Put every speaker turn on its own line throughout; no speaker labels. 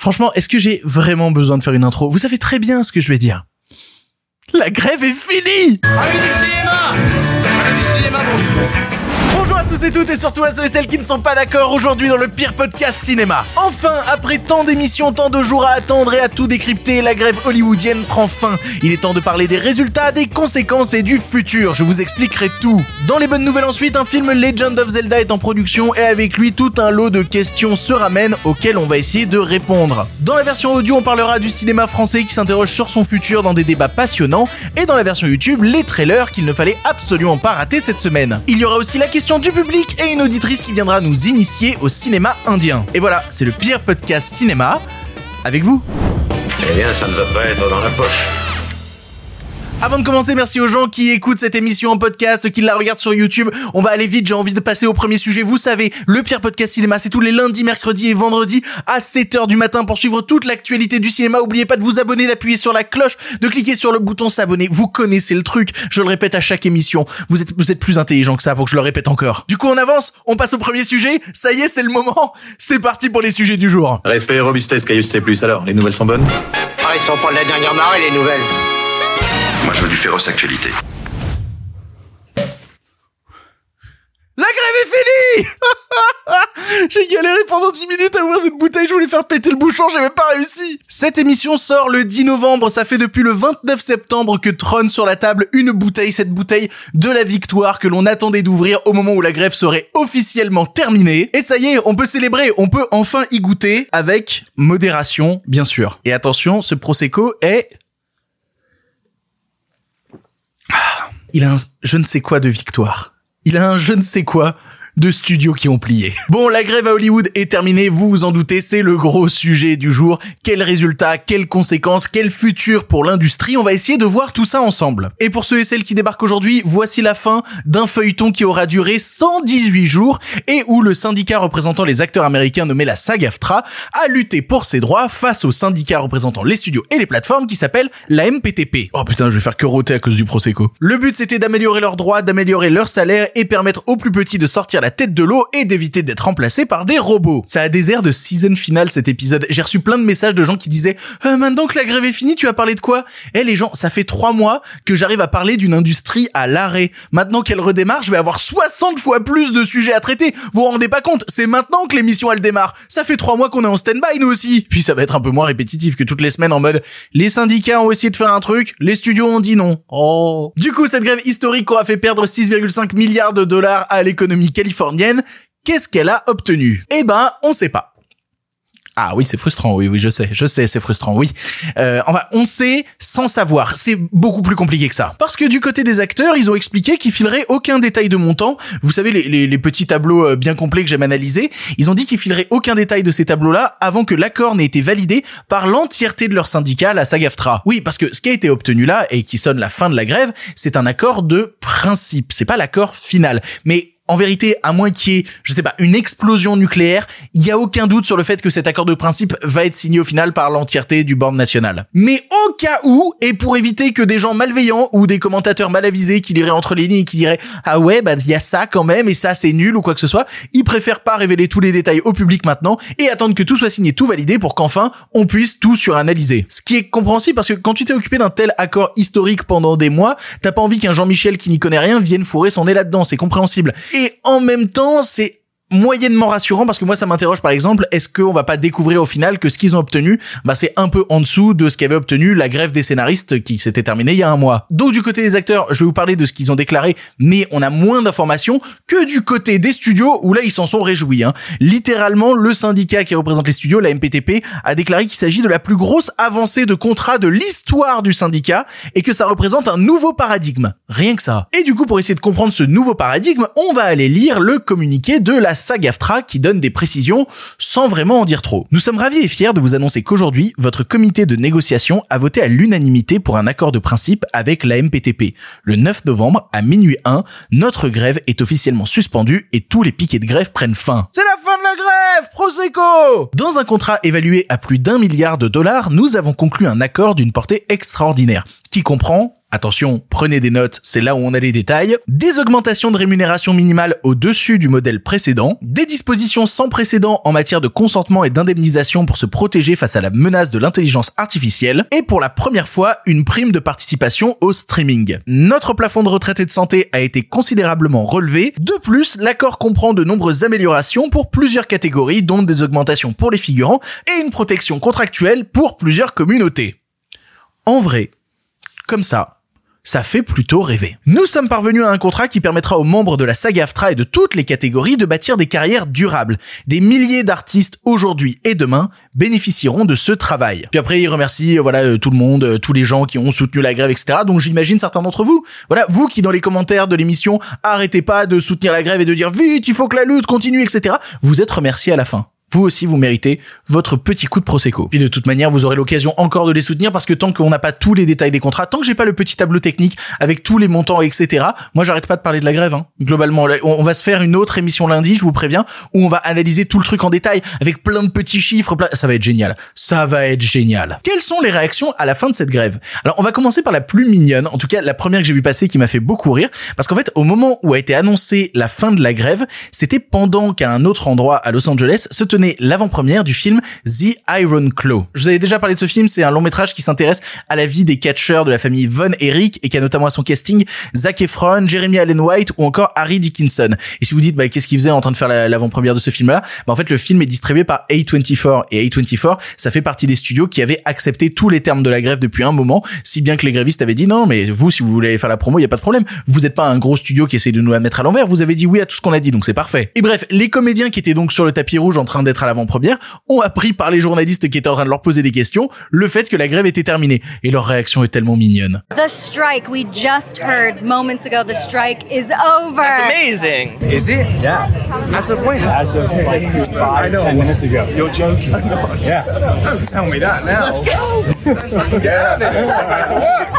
Franchement, est-ce que j'ai vraiment besoin de faire une intro? Vous savez très bien ce que je vais dire. La grève est finie!
Allez du cinéma
Bonjour à tous et toutes et surtout à ceux et celles qui ne sont pas d'accord aujourd'hui dans le pire podcast cinéma. Enfin, après tant d'émissions, tant de jours à attendre et à tout décrypter, la grève hollywoodienne prend fin. Il est temps de parler des résultats, des conséquences et du futur. Je vous expliquerai tout. Dans les bonnes nouvelles ensuite, un film Legend of Zelda est en production et avec lui tout un lot de questions se ramènent auxquelles on va essayer de répondre. Dans la version audio, on parlera du cinéma français qui s'interroge sur son futur dans des débats passionnants et dans la version YouTube, les trailers qu'il ne fallait absolument pas rater cette semaine. Il y aura aussi la question du public et une auditrice qui viendra nous initier au cinéma indien. Et voilà, c'est le pire podcast cinéma avec vous.
Eh bien, ça ne va pas être dans la poche.
Avant de commencer, merci aux gens qui écoutent cette émission en podcast, qui la regardent sur YouTube. On va aller vite, j'ai envie de passer au premier sujet. Vous savez, le pire podcast cinéma, c'est tous les lundis, mercredis et vendredis à 7h du matin pour suivre toute l'actualité du cinéma. Oubliez pas de vous abonner, d'appuyer sur la cloche, de cliquer sur le bouton s'abonner. Vous connaissez le truc, je le répète à chaque émission. Vous êtes, vous êtes plus intelligent que ça pour que je le répète encore. Du coup, on avance, on passe au premier sujet. Ça y est, c'est le moment. C'est parti pour les sujets du jour.
Respect et robustesse, Caius C+. Alors, les nouvelles sont bonnes?
Ah, ils sont pas de la dernière marée, les nouvelles
Moi, je veux du féroce actualité.
La grève est finie J'ai galéré pendant 10 minutes à ouvrir cette bouteille, je voulais faire péter le bouchon, j'ai même pas réussi Cette émission sort le 10 novembre, ça fait depuis le 29 septembre que trône sur la table une bouteille, cette bouteille de la victoire que l'on attendait d'ouvrir au moment où la grève serait officiellement terminée. Et ça y est, on peut célébrer, on peut enfin y goûter avec modération, bien sûr. Et attention, ce Prosecco est... Il a un je ne sais quoi de victoire. Il a un je ne sais quoi de studios qui ont plié. Bon, la grève à Hollywood est terminée, vous vous en doutez, c'est le gros sujet du jour. Quels résultats, quelles conséquences, quel futur pour l'industrie? On va essayer de voir tout ça ensemble. Et pour ceux et celles qui débarquent aujourd'hui, voici la fin d'un feuilleton qui aura duré 118 jours et où le syndicat représentant les acteurs américains nommé la SAG-AFTRA a lutté pour ses droits face au syndicat représentant les studios et les plateformes qui s'appelle la MPTP. Oh putain, je vais faire que roter à cause du Prosecco. Le but c'était d'améliorer leurs droits, d'améliorer leur salaire et permettre aux plus petits de sortir la tête de l'eau et d'éviter d'être remplacés par des robots. Ça a des airs de season finale cet épisode. J'ai reçu plein de messages de gens qui disaient euh, maintenant que la grève est finie, tu vas parler de quoi? Eh les gens, ça fait trois mois que j'arrive à parler d'une industrie à l'arrêt. Maintenant qu'elle redémarre, je vais avoir 60 fois plus de sujets à traiter. Vous vous rendez pas compte C'est maintenant que l'émission elle démarre. Ça fait trois mois qu'on est en stand-by nous aussi. Puis ça va être un peu moins répétitif que toutes les semaines en mode les syndicats ont essayé de faire un truc, les studios ont dit non. Oh. Du coup, cette grève historique aura fait perdre 6,5 milliards de dollars à l'économie. Qu'est-ce qu'elle a obtenu? Eh ben, on sait pas. Ah oui, c'est frustrant, oui, oui, je sais, je sais, c'est frustrant, oui. Euh, enfin, on sait sans savoir, c'est beaucoup plus compliqué que ça. Parce que du côté des acteurs, ils ont expliqué qu'ils fileraient aucun détail de montant. Vous savez, les, les, les petits tableaux euh, bien complets que j'aime analyser, ils ont dit qu'ils fileraient aucun détail de ces tableaux-là avant que l'accord n'ait été validé par l'entièreté de leur syndicat, la SAG-AFTRA. Oui, parce que ce qui a été obtenu là, et qui sonne la fin de la grève, c'est un accord de principe, c'est pas l'accord final. Mais en vérité, à moins qu'il y ait, je sais pas, une explosion nucléaire, il y a aucun doute sur le fait que cet accord de principe va être signé au final par l'entièreté du board national. Mais au cas où, et pour éviter que des gens malveillants ou des commentateurs mal avisés qui liraient entre les lignes et qui diraient ah ouais bah il y a ça quand même et ça c'est nul ou quoi que ce soit, ils préfèrent pas révéler tous les détails au public maintenant et attendre que tout soit signé, tout validé pour qu'enfin on puisse tout suranalyser. Ce qui est compréhensible parce que quand tu t'es occupé d'un tel accord historique pendant des mois, t'as pas envie qu'un Jean-Michel qui n'y connaît rien vienne fourrer son nez là-dedans, c'est compréhensible. En même temps, c'est moyennement rassurant parce que moi ça m'interroge par exemple est-ce qu'on va pas découvrir au final que ce qu'ils ont obtenu bah c'est un peu en dessous de ce qu'avait obtenu la grève des scénaristes qui s'était terminée il y a un mois. Donc du côté des acteurs je vais vous parler de ce qu'ils ont déclaré mais on a moins d'informations que du côté des studios où là ils s'en sont réjouis hein. littéralement le syndicat qui représente les studios la MPTP a déclaré qu'il s'agit de la plus grosse avancée de contrat de l'histoire du syndicat et que ça représente un nouveau paradigme. Rien que ça. Et du coup pour essayer de comprendre ce nouveau paradigme on va aller lire le communiqué de la SAG-AFTRA qui donne des précisions sans vraiment en dire trop. Nous sommes ravis et fiers de vous annoncer qu'aujourd'hui, votre comité de négociation a voté à l'unanimité pour un accord de principe avec la MPTP. Le 9 novembre, à minuit 1, notre grève est officiellement suspendue et tous les piquets de grève prennent fin. C'est la fin de la grève Prosecco Dans un contrat évalué à plus d'un milliard de dollars, nous avons conclu un accord d'une portée extraordinaire qui comprend attention, prenez des notes, c'est là où on a les détails, des augmentations de rémunération minimale au-dessus du modèle précédent, des dispositions sans précédent en matière de consentement et d'indemnisation pour se protéger face à la menace de l'intelligence artificielle, et pour la première fois, une prime de participation au streaming. Notre plafond de retraite et de santé a été considérablement relevé. De plus, l'accord comprend de nombreuses améliorations pour plusieurs catégories, dont des augmentations pour les figurants et une protection contractuelle pour plusieurs communautés. En vrai, comme ça, ça fait plutôt rêver. Nous sommes parvenus à un contrat qui permettra aux membres de la saga AFTRA et de toutes les catégories de bâtir des carrières durables. Des milliers d'artistes aujourd'hui et demain bénéficieront de ce travail. Puis après, il remercie euh, voilà euh, tout le monde, euh, tous les gens qui ont soutenu la grève, etc. Donc j'imagine certains d'entre vous, voilà, vous qui dans les commentaires de l'émission arrêtez pas de soutenir la grève et de dire vite, il faut que la lutte continue, etc. Vous êtes remerciés à la fin vous aussi vous méritez votre petit coup de prosecco. Puis de toute manière, vous aurez l'occasion encore de les soutenir parce que tant qu'on n'a pas tous les détails des contrats, tant que j'ai pas le petit tableau technique avec tous les montants, etc. Moi, j'arrête pas de parler de la grève. Hein. Globalement, on va se faire une autre émission lundi, je vous préviens, où on va analyser tout le truc en détail avec plein de petits chiffres. Ça va être génial. Ça va être génial. Quelles sont les réactions à la fin de cette grève? Alors, on va commencer par la plus mignonne. En tout cas, la première que j'ai vu passer qui m'a fait beaucoup rire, parce qu'en fait, au moment où a été annoncée la fin de la grève, c'était pendant qu'à un autre endroit à Los Angeles se tenait l'avant-première du film The Iron Claw. Je vous avais déjà parlé de ce film, c'est un long métrage qui s'intéresse à la vie des catcheurs de la famille Von Erich et qui a notamment à son casting Zac Efron, Jeremy Allen White ou encore Harry Dickinson. Et si vous dites bah, qu'est-ce qu'il faisait en train de faire l'avant-première de ce film-là, bah, en fait le film est distribué par A24 et A24 ça fait partie des studios qui avaient accepté tous les termes de la grève depuis un moment, si bien que les grévistes avaient dit non mais vous si vous voulez faire la promo, il y a pas de problème. Vous n'êtes pas un gros studio qui essaie de nous la mettre à l'envers, vous avez dit oui à tout ce qu'on a dit donc c'est parfait. Et bref, les comédiens qui étaient donc sur le tapis rouge en train d'être à l'avant-première ont appris par les journalistes qui étaient en train de leur poser des questions le fait que la grève était terminée. Et leur réaction est tellement mignonne.
The strike we just heard moments ago, the strike is over.
That's amazing.
Is it? Yeah. As of when? As of like five, ten minutes ago. You're joking. yeah. Don't tell me that now. Let's go.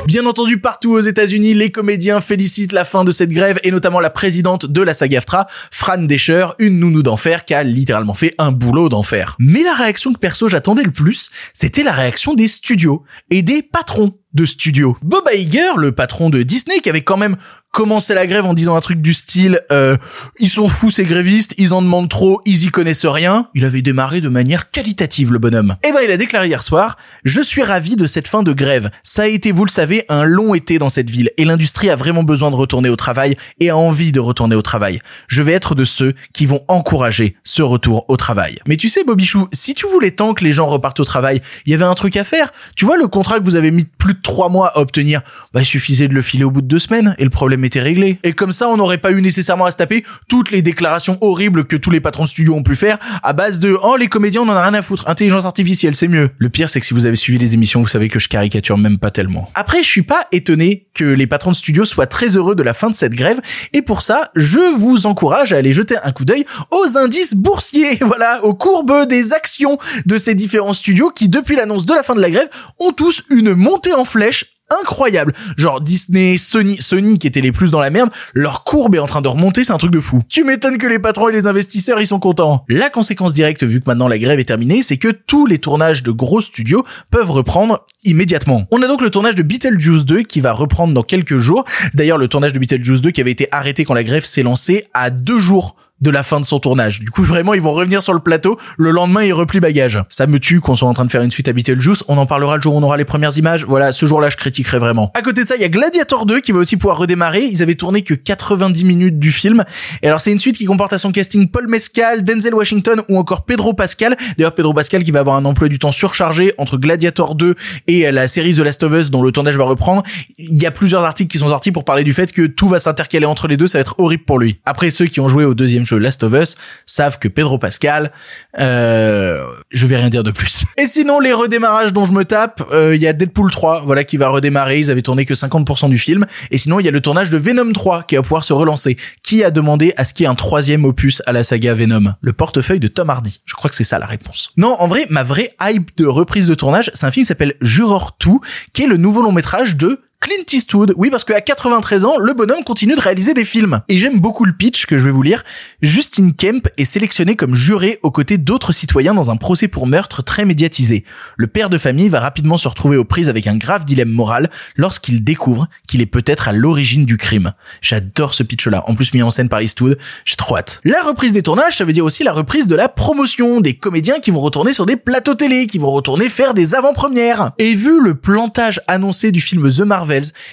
Bien entendu, partout aux États-Unis, les comédiens félicitent la fin de cette grève et notamment la présidente de la SAG-AFTRA, Fran Descher, une nounou d'enfer qui a littéralement fait un boulot d'enfer. Mais la réaction que perso j'attendais le plus, c'était la réaction des studios et des patrons de studio. Bob Iger, le patron de Disney, qui avait quand même commencé la grève en disant un truc du style euh, ils sont fous ces grévistes, ils en demandent trop, ils y connaissent rien. Il avait démarré de manière qualitative le bonhomme. Eh ben il a déclaré hier soir "Je suis ravi de cette fin de grève. Ça a été, vous le savez, un long été dans cette ville et l'industrie a vraiment besoin de retourner au travail et a envie de retourner au travail. Je vais être de ceux qui vont encourager ce retour au travail." Mais tu sais Bobichou, si tu voulais tant que les gens repartent au travail, il y avait un truc à faire. Tu vois le contrat que vous avez mis plus de trois mois à obtenir, bah il suffisait de le filer au bout de deux semaines et le problème était réglé. Et comme ça, on n'aurait pas eu nécessairement à se taper toutes les déclarations horribles que tous les patrons de studio ont pu faire à base de oh les comédiens on en a rien à foutre, intelligence artificielle c'est mieux. Le pire c'est que si vous avez suivi les émissions, vous savez que je caricature même pas tellement. Après, je suis pas étonné que les patrons de soient très heureux de la fin de cette grève et pour ça, je vous encourage à aller jeter un coup d'œil aux indices boursiers, voilà, aux courbes des actions de ces différents studios qui depuis l'annonce de la fin de la grève ont tous une montée en flèche incroyable. Genre Disney, Sony, Sony qui étaient les plus dans la merde, leur courbe est en train de remonter, c'est un truc de fou. Tu m'étonnes que les patrons et les investisseurs ils sont contents. La conséquence directe vu que maintenant la grève est terminée, c'est que tous les tournages de gros studios peuvent reprendre immédiatement. On a donc le tournage de Beetlejuice 2 qui va reprendre dans quelques jours. D'ailleurs, le tournage de Beetlejuice 2 qui avait été arrêté quand la grève s'est lancée à deux jours de la fin de son tournage. Du coup, vraiment, ils vont revenir sur le plateau. Le lendemain, ils replient bagage. Ça me tue qu'on soit en train de faire une suite à Beetlejuice. On en parlera le jour où on aura les premières images. Voilà, ce jour-là, je critiquerai vraiment. À côté de ça, il y a Gladiator 2 qui va aussi pouvoir redémarrer. Ils avaient tourné que 90 minutes du film. Et alors, c'est une suite qui comporte à son casting Paul Mescal, Denzel Washington ou encore Pedro Pascal. D'ailleurs, Pedro Pascal qui va avoir un emploi du temps surchargé entre Gladiator 2 et la série The Last of Us dont le tournage va reprendre. Il y a plusieurs articles qui sont sortis pour parler du fait que tout va s'intercaler entre les deux. Ça va être horrible pour lui. Après, ceux qui ont joué au deuxième Last of Us, savent que Pedro Pascal, euh, je vais rien dire de plus. Et sinon, les redémarrages dont je me tape, euh, il y a Deadpool 3, voilà, qui va redémarrer. Ils avaient tourné que 50% du film. Et sinon, il y a le tournage de Venom 3 qui va pouvoir se relancer. Qui a demandé à ce qu'il y ait un troisième opus à la saga Venom? Le portefeuille de Tom Hardy. Je crois que c'est ça la réponse. Non, en vrai, ma vraie hype de reprise de tournage, c'est un film qui s'appelle Juror 2, qui est le nouveau long métrage de Clint Eastwood. Oui, parce qu'à 93 ans, le bonhomme continue de réaliser des films. Et j'aime beaucoup le pitch que je vais vous lire. Justin Kemp est sélectionné comme juré aux côtés d'autres citoyens dans un procès pour meurtre très médiatisé. Le père de famille va rapidement se retrouver aux prises avec un grave dilemme moral lorsqu'il découvre qu'il est peut-être à l'origine du crime. J'adore ce pitch-là. En plus mis en scène par Eastwood, j'ai trop hâte. La reprise des tournages, ça veut dire aussi la reprise de la promotion, des comédiens qui vont retourner sur des plateaux télé, qui vont retourner faire des avant-premières. Et vu le plantage annoncé du film The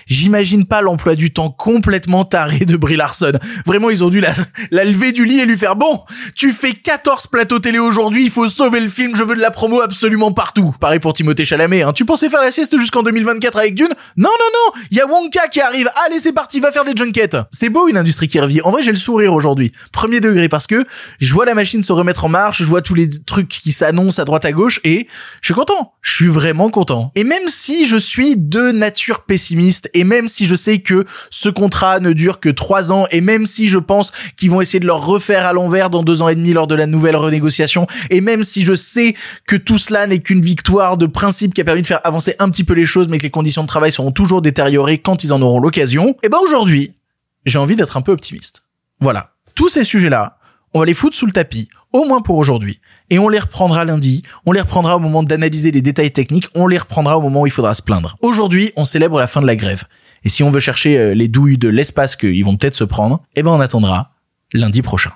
J'imagine pas l'emploi du temps complètement taré de Brie Larson. Vraiment, ils ont dû la, lever du lit et lui faire bon, tu fais 14 plateaux télé aujourd'hui, il faut sauver le film, je veux de la promo absolument partout. Pareil pour Timothée Chalamet, hein. Tu pensais faire la sieste jusqu'en 2024 avec Dune? Non, non, non! Y a Wonka qui arrive. Allez, c'est parti, va faire des junkets. C'est beau une industrie qui revit. En vrai, j'ai le sourire aujourd'hui. Premier degré parce que je vois la machine se remettre en marche, je vois tous les trucs qui s'annoncent à droite à gauche et je suis content. Je suis vraiment content. Et même si je suis de nature pessimiste et même si je sais que ce contrat ne dure que trois ans et même si je pense qu'ils vont essayer de leur refaire à l'envers dans deux ans et demi lors de la nouvelle renégociation et même si je sais que tout cela n'est qu'une victoire de principe qui a permis de faire avancer un petit peu les choses mais que les conditions de travail seront toujours détériorées quand ils en auront l'occasion, et ben aujourd'hui, j'ai envie d'être un peu optimiste. Voilà. Tous ces sujets-là, on va les foutre sous le tapis, au moins pour aujourd'hui. Et on les reprendra lundi, on les reprendra au moment d'analyser les détails techniques, on les reprendra au moment où il faudra se plaindre. Aujourd'hui, on célèbre la fin de la grève. Et si on veut chercher euh, les douilles de l'espace qu'ils vont peut-être se prendre, eh ben on attendra lundi prochain.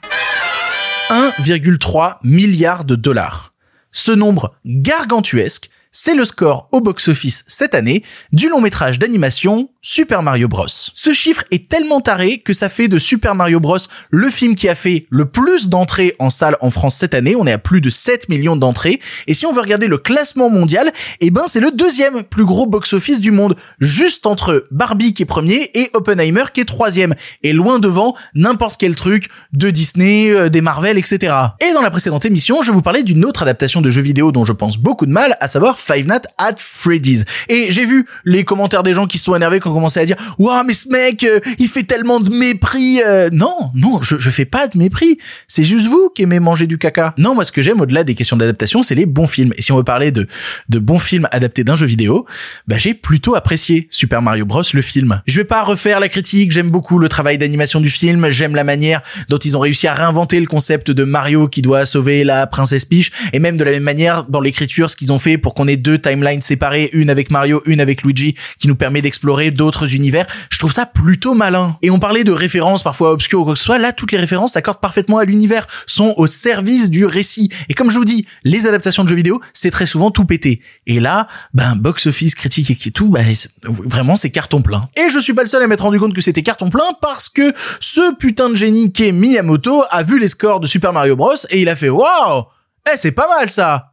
1,3 milliard de dollars. Ce nombre gargantuesque, c'est le score au box-office cette année du long métrage d'animation Super Mario Bros. Ce chiffre est tellement taré que ça fait de Super Mario Bros le film qui a fait le plus d'entrées en salle en France cette année. On est à plus de 7 millions d'entrées. Et si on veut regarder le classement mondial, eh ben c'est le deuxième plus gros box-office du monde, juste entre Barbie qui est premier et Oppenheimer qui est troisième. Et loin devant n'importe quel truc de Disney, euh, des Marvel, etc. Et dans la précédente émission, je vous parlais d'une autre adaptation de jeu vidéo dont je pense beaucoup de mal, à savoir Five Nights at Freddy's. Et j'ai vu les commentaires des gens qui sont énervés quand on commençait à dire waouh mais ce mec euh, il fait tellement de mépris euh. non non je, je fais pas de mépris c'est juste vous qui aimez manger du caca non moi ce que j'aime au-delà des questions d'adaptation c'est les bons films et si on veut parler de de bons films adaptés d'un jeu vidéo bah j'ai plutôt apprécié Super Mario Bros le film je vais pas refaire la critique j'aime beaucoup le travail d'animation du film j'aime la manière dont ils ont réussi à réinventer le concept de Mario qui doit sauver la princesse Peach et même de la même manière dans l'écriture ce qu'ils ont fait pour qu'on ait deux timelines séparées une avec Mario une avec Luigi qui nous permet d'explorer d'autres univers. Je trouve ça plutôt malin. Et on parlait de références parfois obscures ou quoi que ce soit. Là, toutes les références s'accordent parfaitement à l'univers, sont au service du récit. Et comme je vous dis, les adaptations de jeux vidéo, c'est très souvent tout pété. Et là, ben, box office, critique et tout, ben, vraiment, c'est carton plein. Et je suis pas le seul à m'être rendu compte que c'était carton plein parce que ce putain de génie qu'est Miyamoto a vu les scores de Super Mario Bros et il a fait waouh, eh, c'est pas mal ça.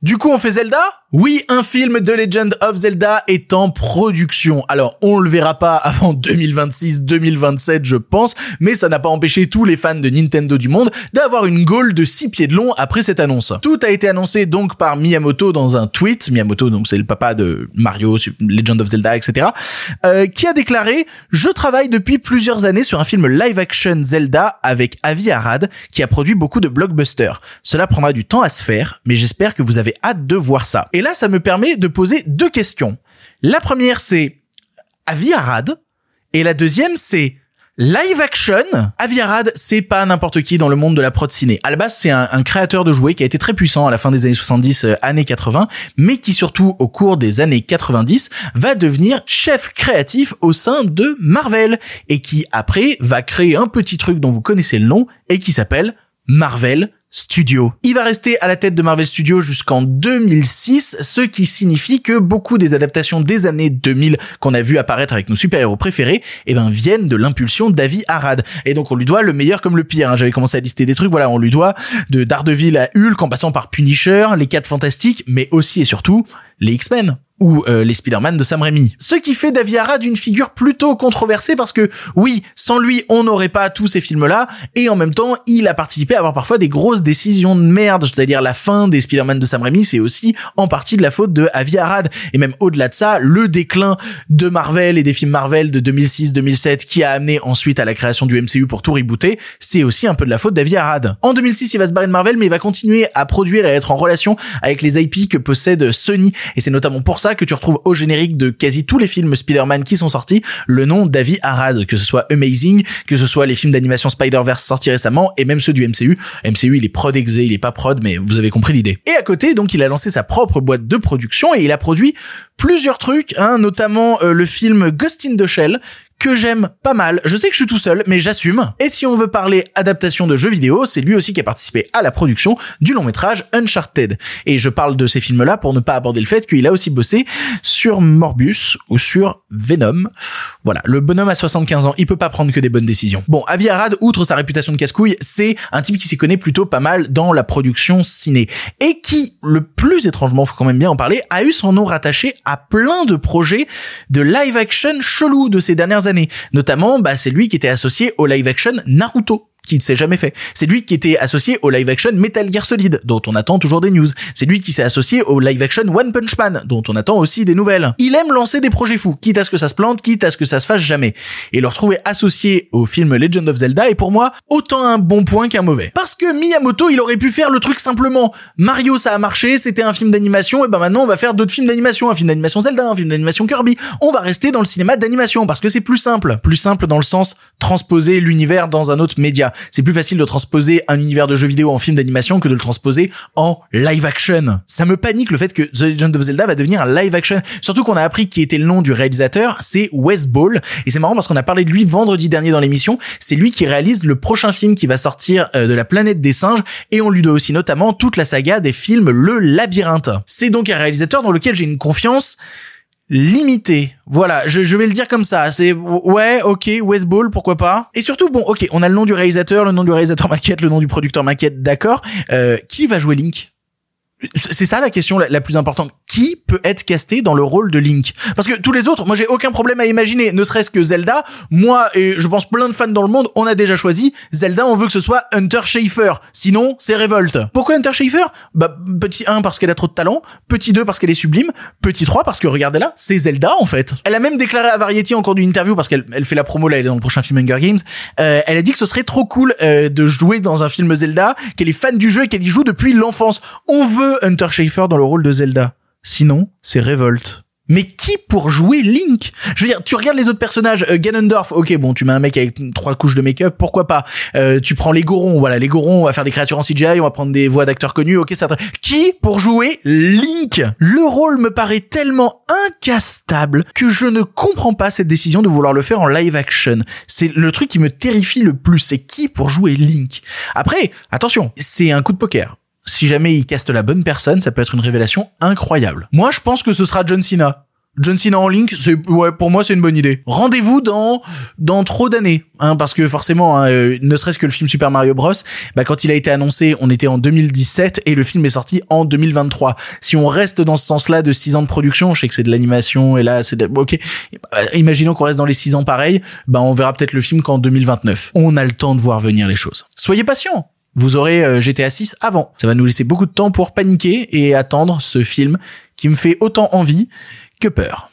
Du coup, on fait Zelda? Oui, un film de Legend of Zelda est en production. Alors, on le verra pas avant 2026-2027, je pense, mais ça n'a pas empêché tous les fans de Nintendo du monde d'avoir une gaule de 6 pieds de long après cette annonce. Tout a été annoncé donc par Miyamoto dans un tweet. Miyamoto, donc c'est le papa de Mario, Legend of Zelda, etc., euh, qui a déclaré « Je travaille depuis plusieurs années sur un film live-action Zelda avec Avi Arad, qui a produit beaucoup de blockbusters. Cela prendra du temps à se faire, mais j'espère que vous avez hâte de voir ça. Et là, ça me permet de poser deux questions. La première, c'est Avi Arad. Et la deuxième, c'est Live action, Avi Arad, c'est pas n'importe qui dans le monde de la prod ciné. À la base, c'est un, créateur de jouets qui a été très puissant à la fin des années 70, euh, années 80, mais qui surtout au cours des années 90 va devenir chef créatif au sein de Marvel et qui après va créer un petit truc dont vous connaissez le nom et qui s'appelle Marvel Studio. Il va rester à la tête de Marvel Studios jusqu'en 2006, ce qui signifie que beaucoup des adaptations des années 2000 qu'on a vu apparaître avec nos super-héros préférés, eh ben, viennent de l'impulsion d'Avi Arad. Et donc, on lui doit le meilleur comme le pire. Hein. J'avais commencé à lister des trucs. Voilà, on lui doit de Daredevil à Hulk en passant par Punisher, les 4 fantastiques, mais aussi et surtout les X-Men ou euh, les Spider-Man de Sam Raimi. Ce qui fait Davi Arad une figure plutôt controversée parce que oui, sans lui, on n'aurait pas tous ces films-là et en même temps, il a participé à avoir parfois des grosses décisions de merde, c'est-à-dire la fin des Spider-Man de Sam Raimi, c'est aussi en partie de la faute de Avi Arad et même au-delà de ça, le déclin de Marvel et des films Marvel de 2006-2007 qui a amené ensuite à la création du MCU pour tout rebooter, c'est aussi un peu de la faute d'Avi Arad. En 2006, il va se barrer de Marvel mais il va continuer à produire et à être en relation avec les IP que possède Sony et c'est notamment pour ça que tu retrouves au générique de quasi tous les films Spider-Man qui sont sortis le nom d'Avi Arad, que ce soit Amazing, que ce soit les films d'animation Spider-Verse sortis récemment et même ceux du MCU. MCU, il est prod exé, il est pas prod, mais vous avez compris l'idée. Et à côté, donc, il a lancé sa propre boîte de production et il a produit plusieurs trucs, hein, notamment euh, le film Ghost in the Shell, que j'aime pas mal. Je sais que je suis tout seul, mais j'assume. Et si on veut parler adaptation de jeux vidéo, c'est lui aussi qui a participé à la production du long métrage Uncharted. Et je parle de ces films-là pour ne pas aborder le fait qu'il a aussi bossé sur Morbius ou sur Venom. Voilà, le bonhomme à 75 ans, il peut pas prendre que des bonnes décisions. Bon, Avi Arad, outre sa réputation de casse-couille, c'est un type qui s'y connaît plutôt pas mal dans la production ciné. Et qui, le plus étrangement, faut quand même bien en parler, a eu son nom rattaché à plein de projets de live-action chelou de ces dernières Notamment, bah, c'est lui qui était associé au live-action Naruto qui ne s'est jamais fait. C'est lui qui était associé au live action Metal Gear Solid, dont on attend toujours des news. C'est lui qui s'est associé au live action One Punch Man, dont on attend aussi des nouvelles. Il aime lancer des projets fous, quitte à ce que ça se plante, quitte à ce que ça se fasse jamais. Et le retrouver associé au film Legend of Zelda est pour moi autant un bon point qu'un mauvais. Parce que Miyamoto, il aurait pu faire le truc simplement. Mario, ça a marché, c'était un film d'animation, et ben maintenant on va faire d'autres films d'animation, un film d'animation Zelda, un film d'animation Kirby. On va rester dans le cinéma d'animation parce que c'est plus simple. Plus simple dans le sens transposer l'univers dans un autre média c'est plus facile de transposer un univers de jeux vidéo en film d'animation que de le transposer en live action. Ça me panique le fait que The Legend of Zelda va devenir un live action. Surtout qu'on a appris qui était le nom du réalisateur, c'est Wes Ball. Et c'est marrant parce qu'on a parlé de lui vendredi dernier dans l'émission. C'est lui qui réalise le prochain film qui va sortir euh, de la planète des singes et on lui doit aussi notamment toute la saga des films Le Labyrinthe. C'est donc un réalisateur dans lequel j'ai une confiance limité. Voilà, je, vais le dire comme ça. C'est ouais, ok, West Ball, pourquoi pas. Et surtout, bon, ok, on a le nom du réalisateur, le nom du réalisateur maquette, le nom du producteur maquette, d'accord. Euh, qui va jouer Link? C'est ça la question la plus importante qui peut être casté dans le rôle de Link Parce que tous les autres, moi j'ai aucun problème à imaginer, ne serait-ce que Zelda, moi et je pense plein de fans dans le monde, on a déjà choisi Zelda, on veut que ce soit Hunter Schafer, sinon c'est révolte. Pourquoi Hunter Schafer? Bah petit 1 parce qu'elle a trop de talent, petit 2 parce qu'elle est sublime, petit 3 parce que regardez là, c'est Zelda en fait. Elle a même déclaré à Variety encore d'une interview parce qu'elle elle fait la promo là, elle est dans le prochain film Hunger Games, euh, elle a dit que ce serait trop cool euh, de jouer dans un film Zelda, qu'elle est fan du jeu et qu'elle y joue depuis l'enfance. On veut Hunter Schafer dans le rôle de Zelda. Sinon, c'est révolte. Mais qui pour jouer Link? Je veux dire, tu regardes les autres personnages, euh, Ganondorf, ok, bon, tu mets un mec avec trois couches de make-up, pourquoi pas? Euh, Tu prends les Gorons, voilà, les Gorons, on va faire des créatures en CGI, on va prendre des voix d'acteurs connus, ok, ça. Qui pour jouer Link? Le rôle me paraît tellement incastable que je ne comprends pas cette décision de vouloir le faire en live action. C'est le truc qui me terrifie le plus, c'est qui pour jouer Link? Après, attention, c'est un coup de poker si jamais il caste la bonne personne, ça peut être une révélation incroyable. Moi, je pense que ce sera John Cena. John Cena en Link, c'est ouais pour moi c'est une bonne idée. Rendez-vous dans dans trop d'années, hein, parce que forcément, hein, euh, ne serait-ce que le film Super Mario Bros, bah quand il a été annoncé, on était en 2017 et le film est sorti en 2023. Si on reste dans ce sens-là de 6 ans de production, je sais que c'est de l'animation et là c'est ok. Euh, imaginons qu'on reste dans les 6 ans pareil, bah on verra peut-être le film qu'en 2029. On a le temps de voir venir les choses. Soyez patients vous aurez euh, GTA 6 avant. Ça va nous laisser beaucoup de temps pour paniquer et attendre ce film qui me fait autant envie que peur.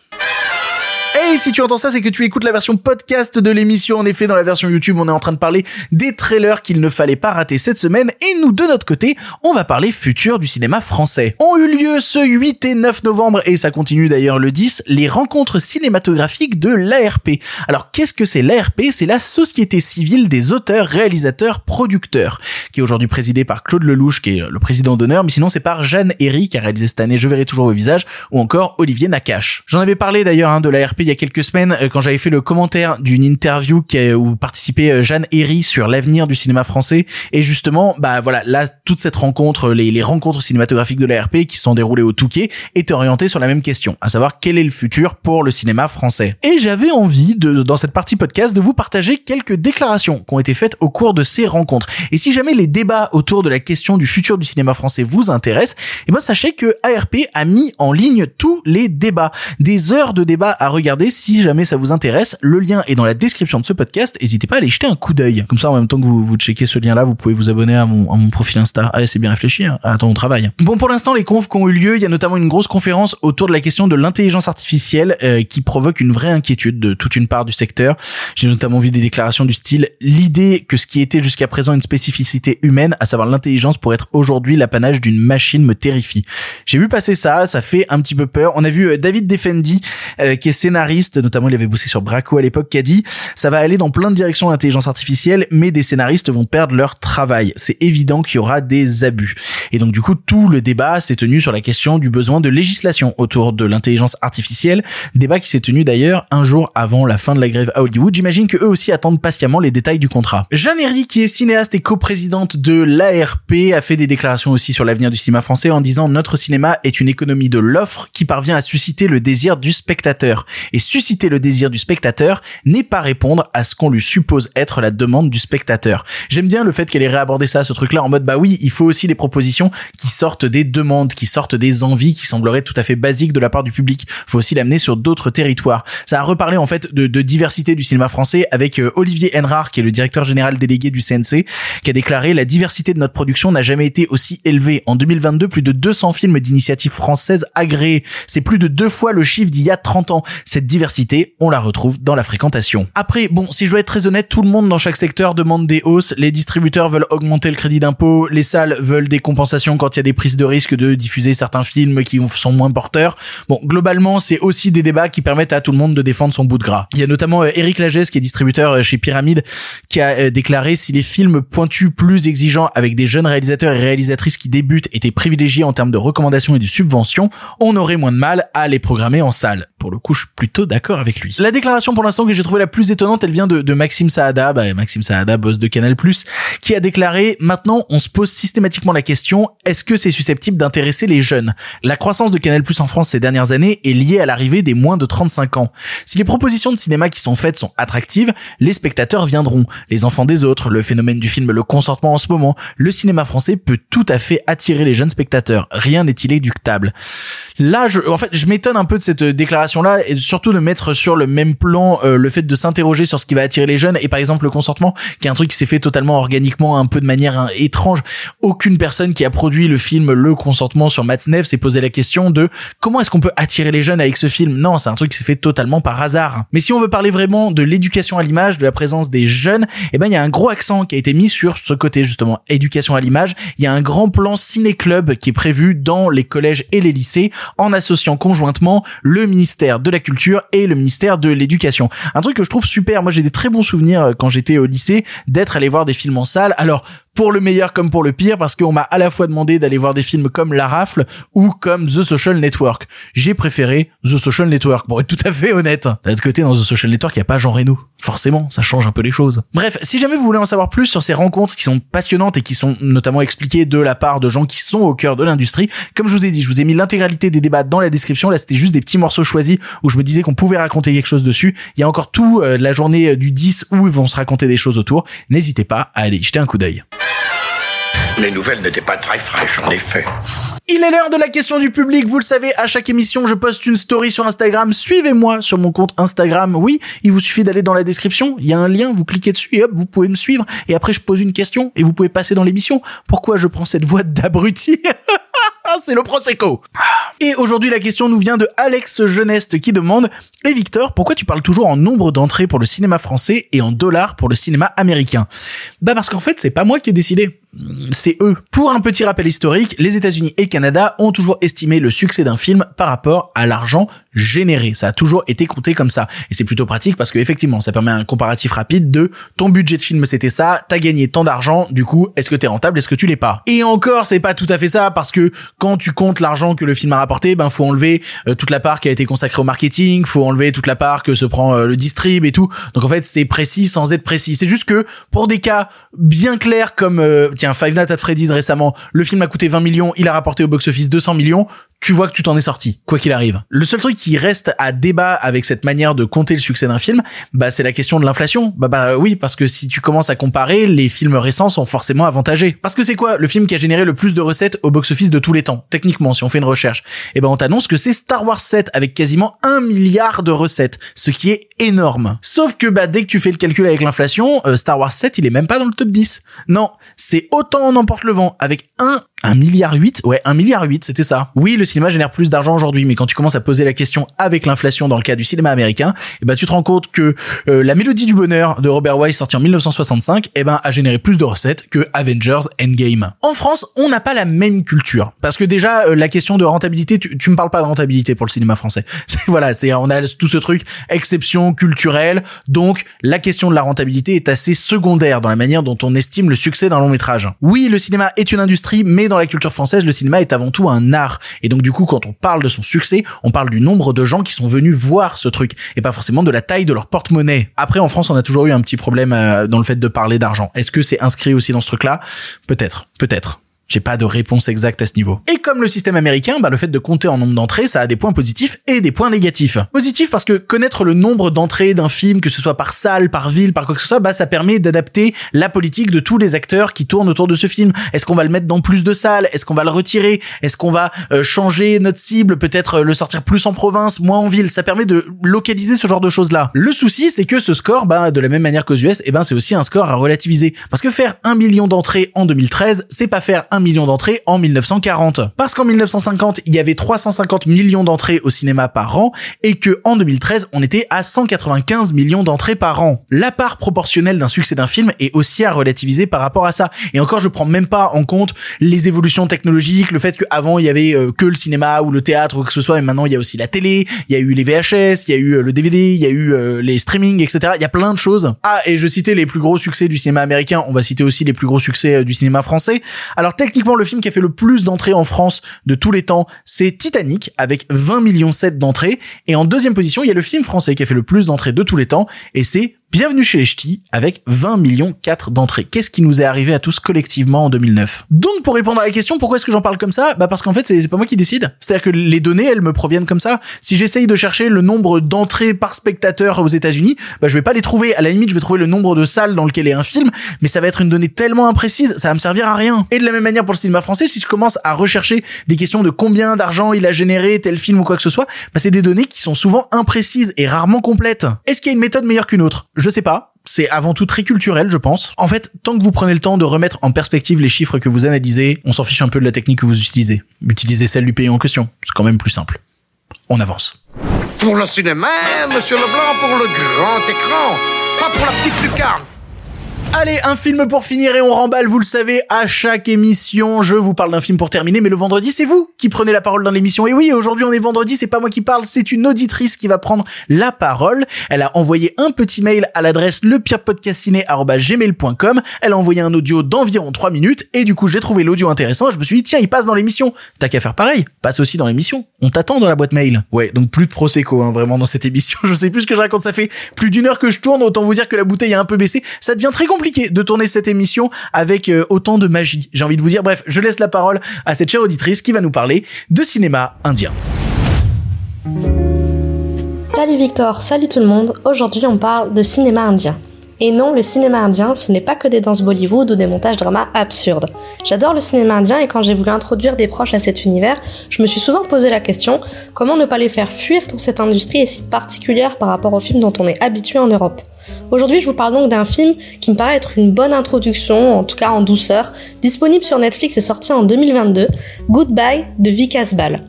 Et si tu entends ça, c'est que tu écoutes la version podcast de l'émission. En effet, dans la version YouTube, on est en train de parler des trailers qu'il ne fallait pas rater cette semaine. Et nous, de notre côté, on va parler futur du cinéma français. Ont eu lieu ce 8 et 9 novembre, et ça continue d'ailleurs le 10, les rencontres cinématographiques de l'ARP. Alors, qu'est-ce que c'est l'ARP C'est la Société Civile des Auteurs, Réalisateurs, Producteurs, qui est aujourd'hui présidée par Claude Lelouch, qui est le président d'honneur, mais sinon c'est par Jeanne Herry, qui a réalisé cette année Je verrai toujours vos visages, ou encore Olivier Nakache. J'en avais parlé d'ailleurs hein, de l'ARP il y a quelques semaines euh, quand j'avais fait le commentaire d'une interview qui où participait euh, Jeanne Herry sur l'avenir du cinéma français. Et justement bah voilà là toute cette rencontre les, les rencontres cinématographiques de l'ARP qui sont déroulées au Touquet étaient orientées sur la même question à savoir quel est le futur pour le cinéma français. Et j'avais envie de dans cette partie podcast de vous partager quelques déclarations qui ont été faites au cours de ces rencontres. Et si jamais les débats autour de la question du futur du cinéma français vous intéressent et eh ben sachez que ARP a mis en ligne tous les débats. Des heures de débats à regarder regarder. Si jamais ça vous intéresse, le lien est dans la description de ce podcast. N'hésitez pas à aller jeter un coup d'œil. Comme ça, en même temps que vous, vous checkez ce lien-là, vous pouvez vous abonner à mon, à mon profil Insta. Ah, c'est bien réfléchi. Hein. Attends, on travaille. Bon, pour l'instant, les confs qui ont eu lieu, il y a notamment une grosse conférence autour de la question de l'intelligence artificielle euh, qui provoque une vraie inquiétude de toute une part du secteur. J'ai notamment vu des déclarations du style l'idée que ce qui était jusqu'à présent une spécificité humaine, à savoir l'intelligence, pour être aujourd'hui l'apanage d'une machine me terrifie. J'ai vu passer ça, ça fait un petit peu peur. On a vu euh, David Defendi, euh, qui est scénariste, notamment il avait bossé sur Braco à l'époque, qui dit ça va aller dans plein de directions l'intelligence artificielle, mais des scénaristes vont perdre leur travail. C'est évident qu'il y aura des abus. Et donc du coup, tout le débat s'est tenu sur la question du besoin de législation autour de l'intelligence artificielle, débat qui s'est tenu d'ailleurs un jour avant la fin de la grève à Hollywood. J'imagine que eux aussi attendent patiemment les détails du contrat. Jeanne Herry, qui est cinéaste et coprésidente de l'ARP, a fait des déclarations aussi sur l'avenir du cinéma français en disant notre cinéma est une économie de l'offre qui parvient à susciter le désir du spectateur. Et susciter le désir du spectateur n'est pas répondre à ce qu'on lui suppose être la demande du spectateur. J'aime bien le fait qu'elle ait réabordé ça, ce truc-là, en mode bah oui, il faut aussi des propositions qui sortent des demandes, qui sortent des envies qui sembleraient tout à fait basiques de la part du public. Faut aussi l'amener sur d'autres territoires. Ça a reparlé en fait de, diversité du cinéma français avec euh, Olivier Henrard, qui est le directeur général délégué du CNC, qui a déclaré la diversité de notre production n'a jamais été aussi élevée. En 2022, plus de 200 films d'initiative française agréés. C'est plus de deux fois le chiffre d'il y a 30 ans. Cette diversité, on la retrouve dans la fréquentation. Après, bon, si je dois être très honnête, tout le monde dans chaque secteur demande des hausses. Les distributeurs veulent augmenter le crédit d'impôt, les salles veulent des compensations quand il y a des prises de risque de diffuser certains films qui sont moins porteurs. Bon, globalement, c'est aussi des débats qui permettent à tout le monde de défendre son bout de gras. Il y a notamment euh, Eric Lagesse, qui est distributeur euh, chez Pyramide, qui a euh, déclaré si les films pointus plus exigeants avec des jeunes réalisateurs et réalisatrices qui débutent étaient privilégiés en termes de recommandations et de subventions, on aurait moins de mal à les programmer en salle. Pour le coup, je suis plutôt d'accord avec lui. La déclaration pour l'instant que j'ai trouvé la plus étonnante, elle vient de, de Maxime Saada, bah, Maxime Saada, boss de Canal+, qui a déclaré maintenant on se pose systématiquement la question est-ce que c'est susceptible d'intéresser les jeunes? La croissance de Canal+ en France ces dernières années est liée à l'arrivée des moins de 35 ans. Si les propositions de cinéma qui sont faites sont attractives, les spectateurs viendront. Les enfants des autres, le phénomène du film Le Consentement en ce moment, le cinéma français peut tout à fait attirer les jeunes spectateurs. Rien n'est inéductable. Là, je, en fait, je m'étonne un peu de cette déclaration-là et surtout de mettre sur le même plan euh, le fait de s'interroger sur ce qui va attirer les jeunes et par exemple le consentement, qui est un truc qui s'est fait totalement organiquement, un peu de manière hein, étrange. Aucune personne qui a produit le film Le Consentement sur Matzneff s'est posé la question de comment est-ce qu'on peut attirer les jeunes avec ce film. Non, c'est un truc qui s'est fait totalement par hasard. Mais si on veut parler vraiment de l'éducation à l'image, de la présence des jeunes, eh ben il y a un gros accent qui a été mis sur ce côté justement éducation à l'image. Il y a un grand plan ciné-club qui est prévu dans les collèges et les lycées en associant conjointement le ministère de la culture et le ministère de l'éducation. Un truc que je trouve super. Moi, j'ai des très bons souvenirs euh, quand j'étais au lycée d'être allé voir des films en salle. Alors, pour le meilleur comme pour le pire, parce qu'on m'a à la fois demandé d'aller voir des films comme La Rafle ou comme The Social Network. J'ai préféré The Social Network, pour être tout à fait honnête. D'un autre côté, dans The Social Network, il n'y a pas Jean Reno. Forcément, ça change un peu les choses. Bref, si jamais vous voulez en savoir plus sur ces rencontres qui sont passionnantes et qui sont notamment expliquées de la part de gens qui sont au cœur de l'industrie, comme je vous ai dit, je vous ai mis l'intégralité des débats dans la description. Là, c'était juste des petits morceaux choisis où je me qu'on pouvait raconter quelque chose dessus. Il y a encore tout euh, la journée euh, du 10 où ils vont se raconter des choses autour. N'hésitez pas à aller jeter un coup d'œil.
Les nouvelles n'étaient pas très fraîches, en effet.
Il est l'heure de la question du public. Vous le savez, à chaque émission, je poste une story sur Instagram. Suivez-moi sur mon compte Instagram. Oui, il vous suffit d'aller dans la description. Il y a un lien, vous cliquez dessus et hop, vous pouvez me suivre. Et après, je pose une question et vous pouvez passer dans l'émission. Pourquoi je prends cette voix d'abruti? c'est le Prosecco. Et aujourd'hui, la question nous vient de Alex Geneste qui demande Et Victor, pourquoi tu parles toujours en nombre d'entrées pour le cinéma français et en dollars pour le cinéma américain? Bah parce qu'en fait, c'est pas moi qui ai décidé. C'est eux. Pour un petit rappel historique, les États-Unis et le Canada ont toujours estimé le succès d'un film par rapport à l'argent généré. Ça a toujours été compté comme ça. Et c'est plutôt pratique parce que effectivement, ça permet un comparatif rapide de ton budget de film c'était ça, t'as gagné tant d'argent, du coup, est-ce que t'es rentable, est-ce que tu l'es pas? Et encore, c'est pas tout à fait ça parce que quand tu comptes l'argent que le film a rapporté, ben faut enlever euh, toute la part qui a été consacrée au marketing, faut enlever toute la part que se prend euh, le distrib et tout. Donc en fait, c'est précis sans être précis. C'est juste que pour des cas bien clairs comme euh, Five Nights at Freddy's récemment, le film a coûté 20 millions, il a rapporté au box-office 200 millions tu vois que tu t'en es sorti, quoi qu'il arrive. Le seul truc qui reste à débat avec cette manière de compter le succès d'un film, bah c'est la question de l'inflation. Bah bah oui, parce que si tu commences à comparer, les films récents sont forcément avantagés. Parce que c'est quoi le film qui a généré le plus de recettes au box-office de tous les temps Techniquement, si on fait une recherche, eh ben on t'annonce que c'est Star Wars 7 avec quasiment un milliard de recettes, ce qui est énorme. Sauf que bah dès que tu fais le calcul avec l'inflation, euh, Star Wars 7 il est même pas dans le top 10. Non, c'est autant on emporte le vent avec un un milliard 8 Ouais, un milliard 8, c'était ça. Oui, le cinéma génère plus d'argent aujourd'hui, mais quand tu commences à poser la question avec l'inflation dans le cas du cinéma américain, eh ben tu te rends compte que euh, la mélodie du bonheur de Robert Wise sorti en 1965, eh ben a généré plus de recettes que Avengers Endgame. En France, on n'a pas la même culture parce que déjà euh, la question de rentabilité, tu, tu me parles pas de rentabilité pour le cinéma français. voilà, c'est on a tout ce truc exception culturelle, donc la question de la rentabilité est assez secondaire dans la manière dont on estime le succès d'un long métrage. Oui, le cinéma est une industrie, mais dans la culture française, le cinéma est avant tout un art. Et donc du coup, quand on parle de son succès, on parle du nombre de gens qui sont venus voir ce truc et pas forcément de la taille de leur porte-monnaie. Après, en France, on a toujours eu un petit problème euh, dans le fait de parler d'argent. Est-ce que c'est inscrit aussi dans ce truc-là? Peut-être, peut-être. J'ai pas de réponse exacte à ce niveau. Et comme le système américain, bah, le fait de compter en nombre d'entrées, ça a des points positifs et des points négatifs. Positif parce que connaître le nombre d'entrées d'un film, que ce soit par salle, par ville, par quoi que ce soit, bah, ça permet d'adapter la politique de tous les acteurs qui tournent autour de ce film. Est-ce qu'on va le mettre dans plus de salles? Est-ce qu'on va le retirer? Est-ce qu'on va euh, changer notre cible? Peut-être euh, le sortir plus en province, moins en ville? Ça permet de localiser ce genre de choses-là. Le souci, c'est que ce score, bah, de la même manière qu'aux US, eh ben, c'est aussi un score à relativiser. Parce que faire un million d'entrées en 2013, c'est pas faire un million d'entrées en 1940. Parce qu'en 1950, il y avait 350 millions d'entrées au cinéma par an et que en 2013, on était à 195 millions d'entrées par an. La part proportionnelle d'un succès d'un film est aussi à relativiser par rapport à ça. Et encore, je prends même pas en compte les évolutions technologiques, le fait qu'avant il y avait euh, que le cinéma ou le théâtre ou que ce soit, et maintenant il y a aussi la télé, il y a eu les VHS, il y a eu euh, le DVD, il y a eu euh, les streamings, etc. Il y a plein de choses. Ah, et je citais les plus gros succès du cinéma américain, on va citer aussi les plus gros succès du cinéma français. Alors techniquement, le film qui a fait le plus d'entrées en France de tous les temps, c'est Titanic avec 20 millions 7 d'entrées. Et en deuxième position, il y a le film français qui a fait le plus d'entrées de tous les temps, et c'est Bienvenue chez les Ch'tis avec 20 millions 4 d'entrées. Qu'est-ce qui nous est arrivé à tous collectivement en 2009 Donc pour répondre à la question, pourquoi est-ce que j'en parle comme ça? Bah parce qu'en fait c'est pas moi qui décide. C'est-à-dire que les données elles me proviennent comme ça. Si j'essaye de chercher le nombre d'entrées par spectateur aux États-Unis, bah je vais pas les trouver. À la limite je vais trouver le nombre de salles dans lequel est un film, mais ça va être une donnée tellement imprécise, ça va me servir à rien. Et de la même manière pour le cinéma français, si je commence à rechercher des questions de combien d'argent il a généré tel film ou quoi que ce soit, bah c'est des données qui sont souvent imprécises et rarement complètes. Est-ce qu'il y a une méthode meilleure qu'une autre? Sais pas c'est avant tout très culturel, je pense. En fait, tant que vous prenez le temps de remettre en perspective les chiffres que vous analysez, on s'en fiche un peu de la technique que vous utilisez. Utilisez celle du pays en question. C'est quand même plus simple. On avance.
Pour le cinéma, monsieur Leblanc, pour le grand écran, pas pour la petite lucarne.
Allez, un film pour finir et on remballe, vous le savez, à chaque émission, je vous parle d'un film pour terminer, mais le vendredi, c'est vous qui prenez la parole dans l'émission. Et oui, aujourd'hui, on est vendredi, c'est pas moi qui parle, c'est une auditrice qui va prendre la parole. Elle a envoyé un petit mail à l'adresse lepirepodcastiné.gmail.com. Elle a envoyé un audio d'environ 3 minutes, et du coup, j'ai trouvé l'audio intéressant, je me suis dit, tiens, il passe dans l'émission. T'as qu'à faire pareil, passe aussi dans l'émission. On t'attend dans la boîte mail. Ouais, donc plus de prosecco, hein, vraiment, dans cette émission. Je sais plus ce que je raconte, ça fait plus d'une heure que je tourne, autant vous dire que la bouteille a un peu baissé. Ça devient très compliqué de tourner cette émission avec euh, autant de magie. J'ai envie de vous dire, bref, je laisse la parole à cette chère auditrice qui va nous parler de cinéma indien.
Salut Victor, salut tout le monde. Aujourd'hui, on parle de cinéma indien. Et non, le cinéma indien, ce n'est pas que des danses Bollywood ou des montages drama absurdes. J'adore le cinéma indien et quand j'ai voulu introduire des proches à cet univers, je me suis souvent posé la question comment ne pas les faire fuir dans cette industrie si particulière par rapport aux films dont on est habitué en Europe? Aujourd'hui, je vous parle donc d'un film qui me paraît être une bonne introduction, en tout cas en douceur, disponible sur Netflix et sorti en 2022, Goodbye de Vikas Bal.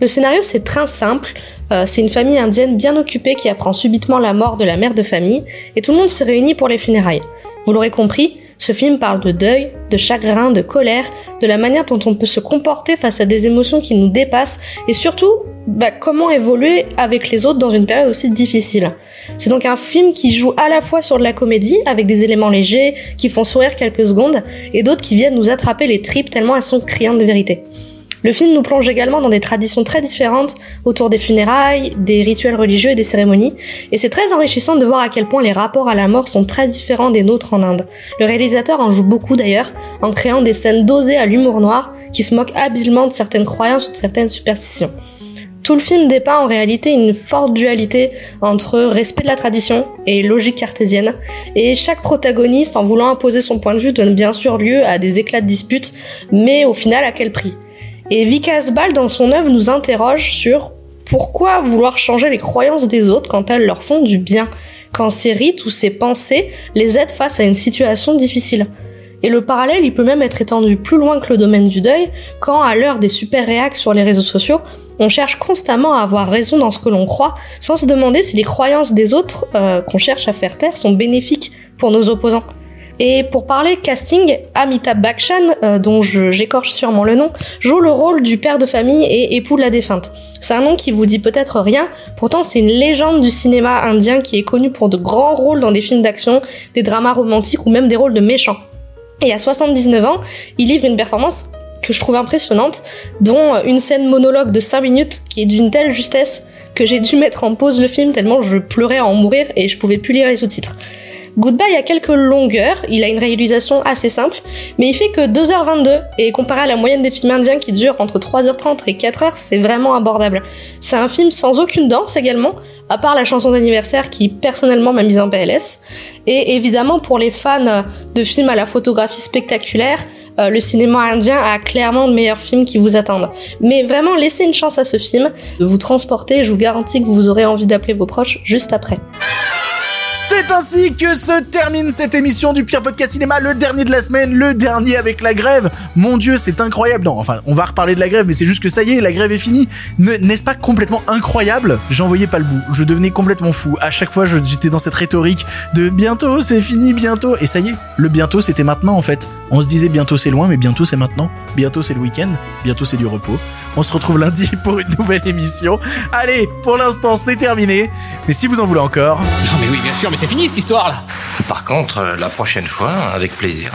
Le scénario c'est très simple, euh, c'est une famille indienne bien occupée qui apprend subitement la mort de la mère de famille et tout le monde se réunit pour les funérailles. Vous l'aurez compris, ce film parle de deuil, de chagrin, de colère, de la manière dont on peut se comporter face à des émotions qui nous dépassent et surtout bah, comment évoluer avec les autres dans une période aussi difficile. C'est donc un film qui joue à la fois sur de la comédie avec des éléments légers qui font sourire quelques secondes et d'autres qui viennent nous attraper les tripes tellement elles sont criantes de vérité. Le film nous plonge également dans des traditions très différentes autour des funérailles, des rituels religieux et des cérémonies, et c'est très enrichissant de voir à quel point les rapports à la mort sont très différents des nôtres en Inde. Le réalisateur en joue beaucoup d'ailleurs, en créant des scènes dosées à l'humour noir, qui se moquent habilement de certaines croyances ou de certaines superstitions. Tout le film dépeint en réalité une forte dualité entre respect de la tradition et logique cartésienne, et chaque protagoniste, en voulant imposer son point de vue, donne bien sûr lieu à des éclats de dispute, mais au final à quel prix? Et Vikas Bal, dans son œuvre, nous interroge sur pourquoi vouloir changer les croyances des autres quand elles leur font du bien, quand ces rites ou ces pensées les aident face à une situation difficile. Et le parallèle, il peut même être étendu plus loin que le domaine du deuil, quand à l'heure des super réacs sur les réseaux sociaux, on cherche constamment à avoir raison dans ce que l'on croit, sans se demander si les croyances des autres euh, qu'on cherche à faire taire sont bénéfiques pour nos opposants. Et pour parler casting, Amitabh Bachchan, euh, dont j'écorche sûrement le nom, joue le rôle du père de famille et époux de la défunte. C'est un nom qui vous dit peut-être rien, pourtant c'est une légende du cinéma indien qui est connu pour de grands rôles dans des films d'action, des dramas romantiques ou même des rôles de méchants. Et à 79 ans, il livre une performance que je trouve impressionnante, dont une scène monologue de 5 minutes qui est d'une telle justesse que j'ai dû mettre en pause le film tellement je pleurais à en mourir et je pouvais plus lire les sous-titres. Goodbye a quelques longueurs, il a une réalisation assez simple, mais il fait que 2h22, et comparé à la moyenne des films indiens qui durent entre 3h30 et 4h, c'est vraiment abordable. C'est un film sans aucune danse également, à part la chanson d'anniversaire qui personnellement m'a mise en PLS, et évidemment pour les fans de films à la photographie spectaculaire, euh, le cinéma indien a clairement de meilleurs films qui vous attendent. Mais vraiment, laissez une chance à ce film de vous transporter, je vous garantis que vous aurez envie d'appeler vos proches juste après.
C'est ainsi que se termine cette émission du pire podcast cinéma, le dernier de la semaine, le dernier avec la grève. Mon dieu, c'est incroyable. Non, enfin, on va reparler de la grève, mais c'est juste que ça y est, la grève est finie. N'est-ce pas complètement incroyable? J'en voyais pas le bout. Je devenais complètement fou. À chaque fois, j'étais dans cette rhétorique de bientôt, c'est fini, bientôt. Et ça y est, le bientôt, c'était maintenant en fait. On se disait bientôt c'est loin, mais bientôt c'est maintenant. Bientôt c'est le week-end. Bientôt c'est du repos. On se retrouve lundi pour une nouvelle émission. Allez, pour l'instant, c'est terminé. Mais si vous en voulez encore.
Non, mais oui, bien sûr mais c'est fini cette histoire là.
Par contre, euh, la prochaine fois, avec plaisir.